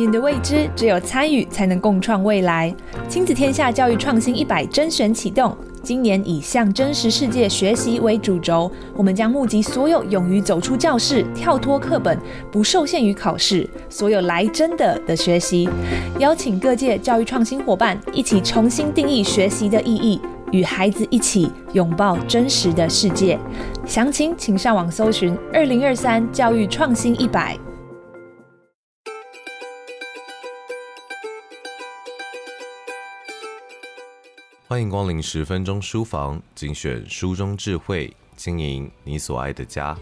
面对未知，只有参与才能共创未来。亲子天下教育创新一百甄选启动，今年以向真实世界学习为主轴，我们将募集所有勇于走出教室、跳脱课本、不受限于考试、所有来真的的学习，邀请各界教育创新伙伴一起重新定义学习的意义，与孩子一起拥抱真实的世界。详情请上网搜寻“二零二三教育创新一百”。欢迎光临十分钟书房，精选书中智慧，经营你所爱的家。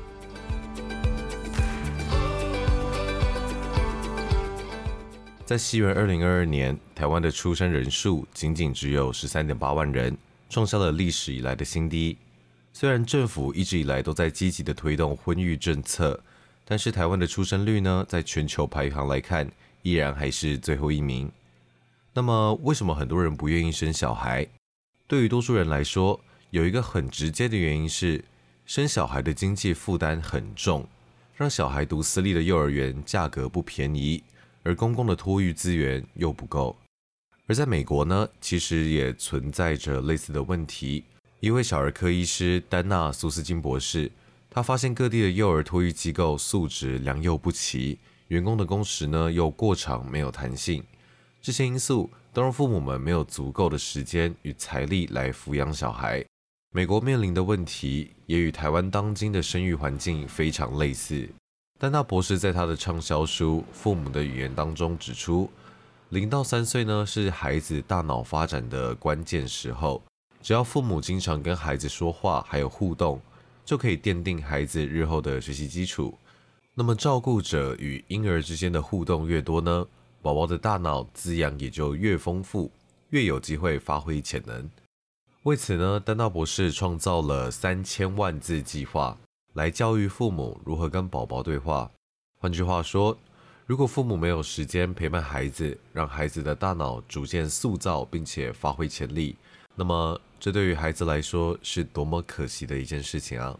在西元二零二二年，台湾的出生人数仅仅只有十三点八万人，创下了历史以来的新低。虽然政府一直以来都在积极的推动婚育政策，但是台湾的出生率呢，在全球排行来看，依然还是最后一名。那么，为什么很多人不愿意生小孩？对于多数人来说，有一个很直接的原因是，生小孩的经济负担很重，让小孩读私立的幼儿园价格不便宜，而公共的托育资源又不够。而在美国呢，其实也存在着类似的问题。一位小儿科医师丹娜·苏斯金博士，他发现各地的幼儿托育机构素质良莠不齐，员工的工时呢又过长，没有弹性。这些因素都让父母们没有足够的时间与财力来抚养小孩。美国面临的问题也与台湾当今的生育环境非常类似。丹娜博士在他的畅销书《父母的语言》当中指出，零到三岁呢是孩子大脑发展的关键时候，只要父母经常跟孩子说话，还有互动，就可以奠定孩子日后的学习基础。那么照顾者与婴儿之间的互动越多呢，宝宝的大脑滋养也就越丰富，越有机会发挥潜能。为此呢，丹娜博士创造了三千万字计划，来教育父母如何跟宝宝对话。换句话说，如果父母没有时间陪伴孩子，让孩子的大脑逐渐塑造并且发挥潜力，那么这对于孩子来说是多么可惜的一件事情啊！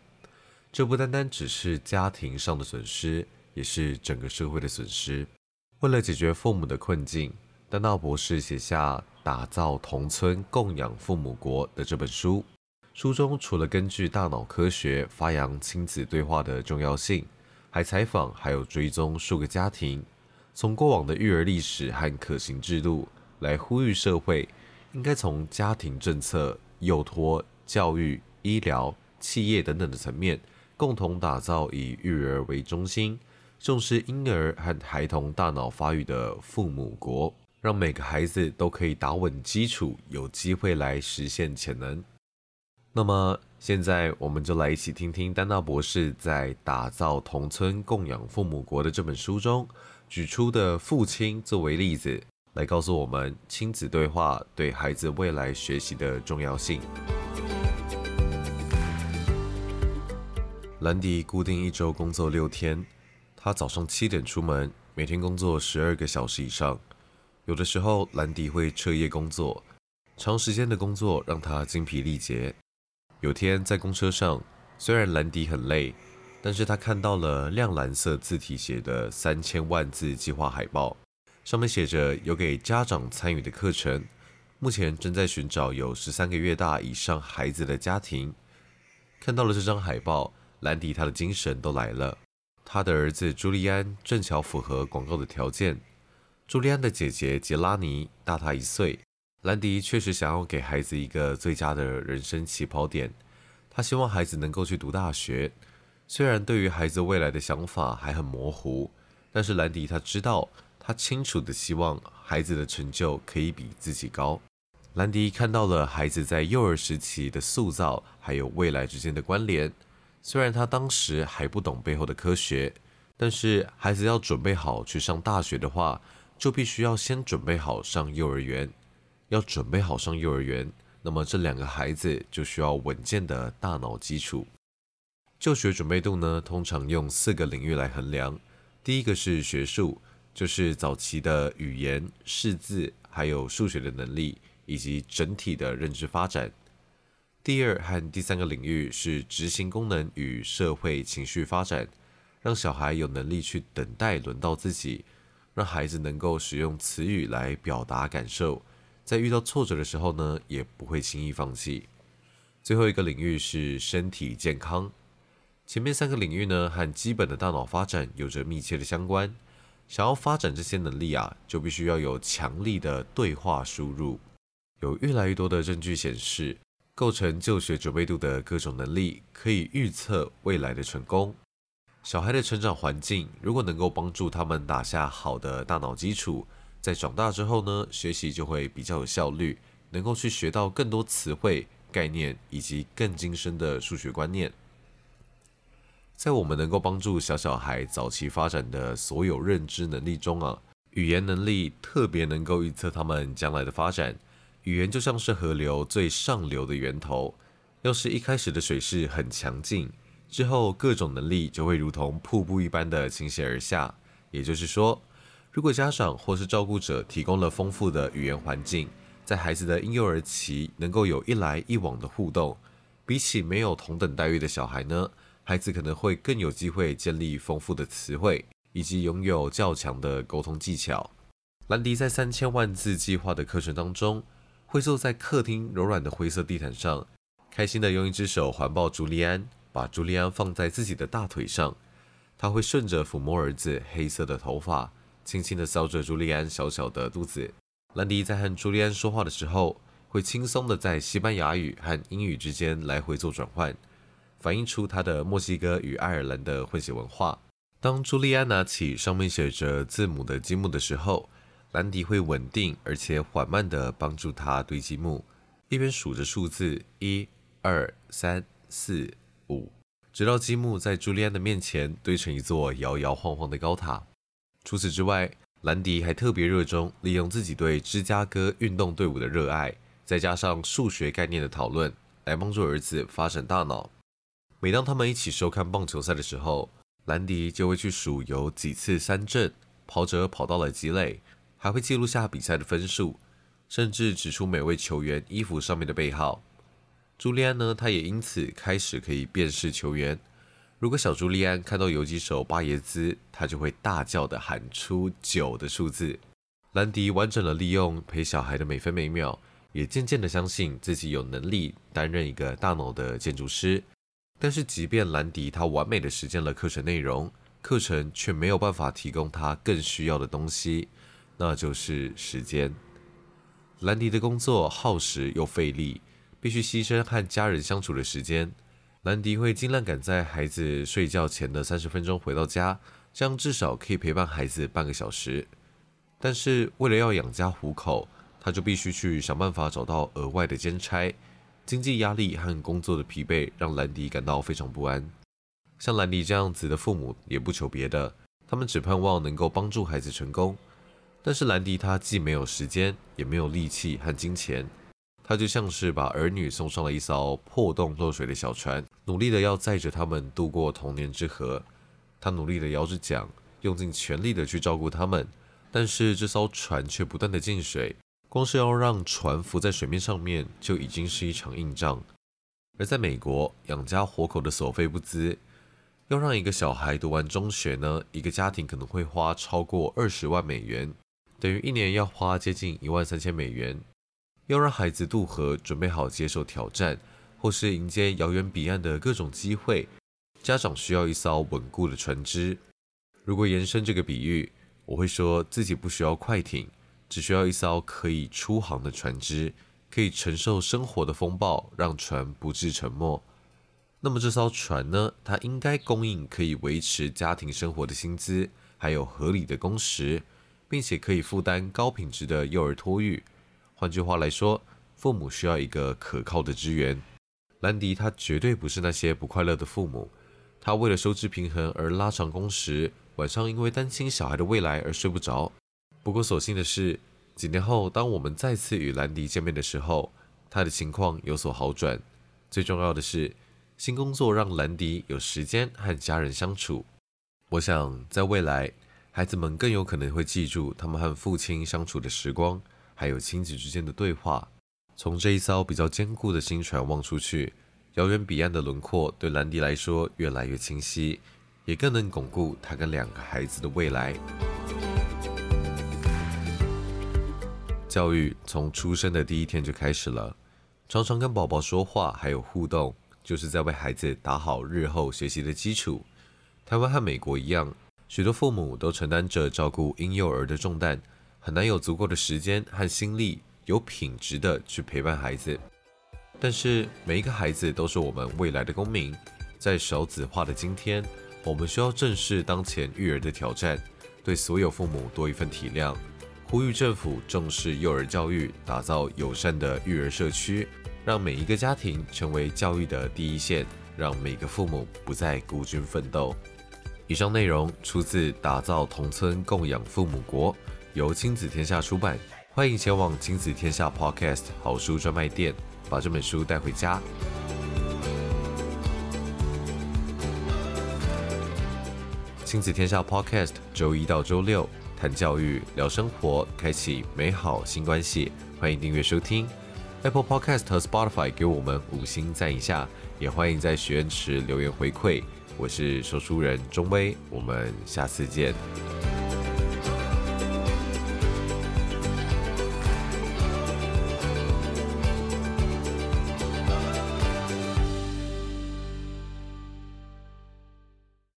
这不单单只是家庭上的损失，也是整个社会的损失。为了解决父母的困境，丹娜博士写下《打造同村共养父母国》的这本书。书中除了根据大脑科学发扬亲子对话的重要性，还采访还有追踪数个家庭，从过往的育儿历史和可行制度来呼吁社会应该从家庭政策、幼托、教育、医疗、企业等等的层面，共同打造以育儿为中心。重视婴儿和孩童大脑发育的父母国，让每个孩子都可以打稳基础，有机会来实现潜能。那么，现在我们就来一起听听丹娜博士在《打造同村供养父母国》的这本书中举出的父亲作为例子，来告诉我们亲子对话对孩子未来学习的重要性。兰迪固定一周工作六天。他早上七点出门，每天工作十二个小时以上。有的时候，兰迪会彻夜工作，长时间的工作让他精疲力竭。有天在公车上，虽然兰迪很累，但是他看到了亮蓝色字体写的三千万字计划海报，上面写着有给家长参与的课程，目前正在寻找有十三个月大以上孩子的家庭。看到了这张海报，兰迪他的精神都来了。他的儿子朱利安正巧符合广告的条件。朱利安的姐姐杰拉尼大他一岁。兰迪确实想要给孩子一个最佳的人生起跑点。他希望孩子能够去读大学。虽然对于孩子未来的想法还很模糊，但是兰迪他知道，他清楚的希望孩子的成就可以比自己高。兰迪看到了孩子在幼儿时期的塑造，还有未来之间的关联。虽然他当时还不懂背后的科学，但是孩子要准备好去上大学的话，就必须要先准备好上幼儿园。要准备好上幼儿园，那么这两个孩子就需要稳健的大脑基础。就学准备度呢，通常用四个领域来衡量。第一个是学术，就是早期的语言、识字，还有数学的能力，以及整体的认知发展。第二和第三个领域是执行功能与社会情绪发展，让小孩有能力去等待轮到自己，让孩子能够使用词语来表达感受，在遇到挫折的时候呢，也不会轻易放弃。最后一个领域是身体健康。前面三个领域呢，和基本的大脑发展有着密切的相关。想要发展这些能力啊，就必须要有强力的对话输入。有越来越多的证据显示，构成就学准备度的各种能力，可以预测未来的成功。小孩的成长环境如果能够帮助他们打下好的大脑基础，在长大之后呢，学习就会比较有效率，能够去学到更多词汇、概念以及更精深的数学观念。在我们能够帮助小小孩早期发展的所有认知能力中啊，语言能力特别能够预测他们将来的发展。语言就像是河流最上流的源头，要是一开始的水势很强劲，之后各种能力就会如同瀑布一般的倾泻而下。也就是说，如果家长或是照顾者提供了丰富的语言环境，在孩子的婴幼儿期能够有一来一往的互动，比起没有同等待遇的小孩呢，孩子可能会更有机会建立丰富的词汇，以及拥有较强的沟通技巧。兰迪在三千万字计划的课程当中，会坐在客厅柔软的灰色地毯上，开心的用一只手环抱朱利安，把朱利安放在自己的大腿上。他会顺着抚摸儿子黑色的头发，轻轻的搔着朱利安小小的肚子。兰迪在和朱利安说话的时候，会轻松的在西班牙语和英语之间来回做转换。反映出他的墨西哥与爱尔兰的混血文化。当朱利安拿起上面写着字母的积木的时候，兰迪会稳定而且缓慢地帮助他堆积木，一边数着数字一、二、三、四、五，直到积木在朱利安的面前堆成一座摇摇晃晃的高塔。除此之外，兰迪还特别热衷利用自己对芝加哥运动队伍的热爱，再加上数学概念的讨论，来帮助儿子发展大脑。每当他们一起收看棒球赛的时候，兰迪就会去数有几次三振，跑者跑到了几垒，还会记录下比赛的分数，甚至指出每位球员衣服上面的背号。朱利安呢，他也因此开始可以辨识球员。如果小朱利安看到游击手巴耶兹，他就会大叫的喊出九的数字。兰迪完整的利用陪小孩的每分每秒，也渐渐的相信自己有能力担任一个大脑的建筑师。但是，即便兰迪他完美的实践了课程内容，课程却没有办法提供他更需要的东西，那就是时间。兰迪的工作耗时又费力，必须牺牲和家人相处的时间。兰迪会尽量赶在孩子睡觉前的三十分钟回到家，这样至少可以陪伴孩子半个小时。但是，为了要养家糊口，他就必须去想办法找到额外的兼差。经济压力和工作的疲惫让兰迪感到非常不安。像兰迪这样子的父母也不求别的，他们只盼望能够帮助孩子成功。但是兰迪他既没有时间，也没有力气和金钱，他就像是把儿女送上了一艘破洞漏水的小船，努力的要载着他们渡过童年之河。他努力的摇着桨，用尽全力的去照顾他们，但是这艘船却不断的进水。光是要让船浮在水面上面，就已经是一场硬仗。而在美国，养家活口的所费不资，要让一个小孩读完中学呢，一个家庭可能会花超过二十万美元，等于一年要花接近一万三千美元。要让孩子渡河，准备好接受挑战，或是迎接遥远彼岸的各种机会，家长需要一艘稳固的船只。如果延伸这个比喻，我会说自己不需要快艇。只需要一艘可以出航的船只，可以承受生活的风暴，让船不致沉没。那么这艘船呢？它应该供应可以维持家庭生活的薪资，还有合理的工时，并且可以负担高品质的幼儿托育。换句话来说，父母需要一个可靠的支援。兰迪他绝对不是那些不快乐的父母，他为了收支平衡而拉长工时，晚上因为担心小孩的未来而睡不着。不过，所幸的是，几年后，当我们再次与兰迪见面的时候，他的情况有所好转。最重要的是，新工作让兰迪有时间和家人相处。我想，在未来，孩子们更有可能会记住他们和父亲相处的时光，还有亲子之间的对话。从这一艘比较坚固的新船望出去，遥远彼岸的轮廓对兰迪来说越来越清晰，也更能巩固他跟两个孩子的未来。教育从出生的第一天就开始了，常常跟宝宝说话，还有互动，就是在为孩子打好日后学习的基础。台湾和美国一样，许多父母都承担着照顾婴幼儿的重担，很难有足够的时间和心力，有品质的去陪伴孩子。但是每一个孩子都是我们未来的公民，在少子化的今天，我们需要正视当前育儿的挑战，对所有父母多一份体谅。呼吁政府重视幼儿教育，打造友善的育儿社区，让每一个家庭成为教育的第一线，让每个父母不再孤军奋斗。以上内容出自《打造同村共养父母国》，由亲子天下出版。欢迎前往亲子天下 Podcast 好书专卖店，把这本书带回家。亲子天下 Podcast 周一到周六。谈教育，聊生活，开启美好新关系。欢迎订阅收听 Apple Podcast 和 Spotify，给我们五星赞一下。也欢迎在许愿池留言回馈。我是说书人钟威，我们下次见。